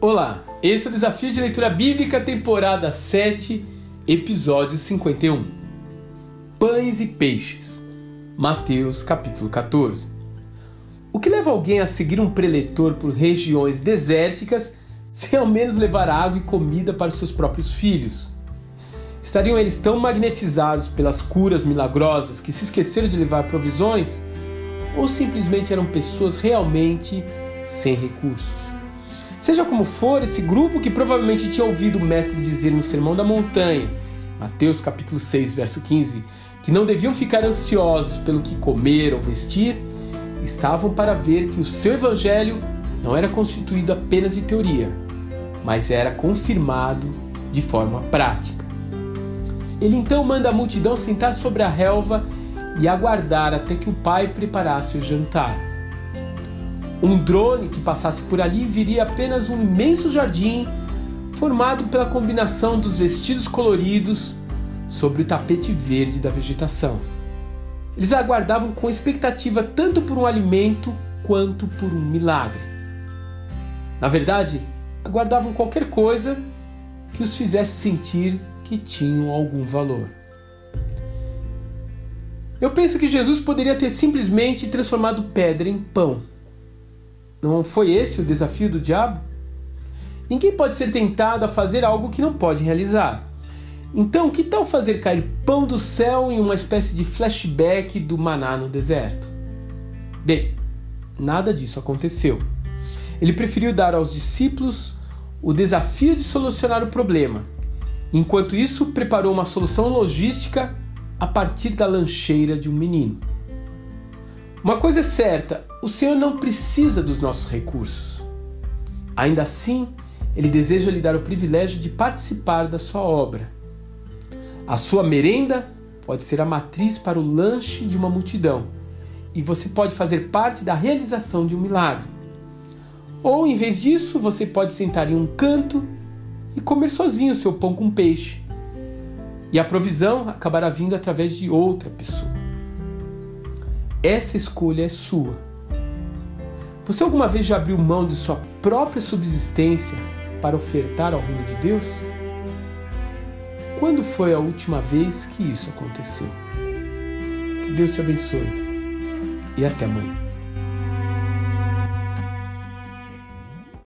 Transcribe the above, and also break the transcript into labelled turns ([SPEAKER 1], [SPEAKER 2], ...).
[SPEAKER 1] Olá, esse é o Desafio de Leitura Bíblica, temporada 7, episódio 51. Pães e peixes. Mateus capítulo 14. O que leva alguém a seguir um preletor por regiões desérticas sem ao menos levar água e comida para os seus próprios filhos? Estariam eles tão magnetizados pelas curas milagrosas que se esqueceram de levar provisões? Ou simplesmente eram pessoas realmente sem recursos? Seja como for, esse grupo que provavelmente tinha ouvido o mestre dizer no Sermão da Montanha, Mateus capítulo 6, verso 15, que não deviam ficar ansiosos pelo que comer ou vestir, estavam para ver que o seu evangelho não era constituído apenas de teoria, mas era confirmado de forma prática. Ele então manda a multidão sentar sobre a relva e aguardar até que o pai preparasse o jantar. Um drone que passasse por ali viria apenas um imenso jardim formado pela combinação dos vestidos coloridos sobre o tapete verde da vegetação. Eles aguardavam com expectativa tanto por um alimento quanto por um milagre. Na verdade, aguardavam qualquer coisa que os fizesse sentir que tinham algum valor. Eu penso que Jesus poderia ter simplesmente transformado pedra em pão não foi esse o desafio do diabo? Ninguém pode ser tentado a fazer algo que não pode realizar. Então, que tal fazer cair pão do céu em uma espécie de flashback do maná no deserto? Bem, nada disso aconteceu. Ele preferiu dar aos discípulos o desafio de solucionar o problema. Enquanto isso, preparou uma solução logística a partir da lancheira de um menino. Uma coisa é certa: o Senhor não precisa dos nossos recursos. Ainda assim, Ele deseja lhe dar o privilégio de participar da sua obra. A sua merenda pode ser a matriz para o lanche de uma multidão e você pode fazer parte da realização de um milagre. Ou, em vez disso, você pode sentar em um canto e comer sozinho seu pão com peixe. E a provisão acabará vindo através de outra pessoa. Essa escolha é sua. Você alguma vez já abriu mão de sua própria subsistência para ofertar ao reino de Deus? Quando foi a última vez que isso aconteceu? Que Deus te abençoe e até amanhã.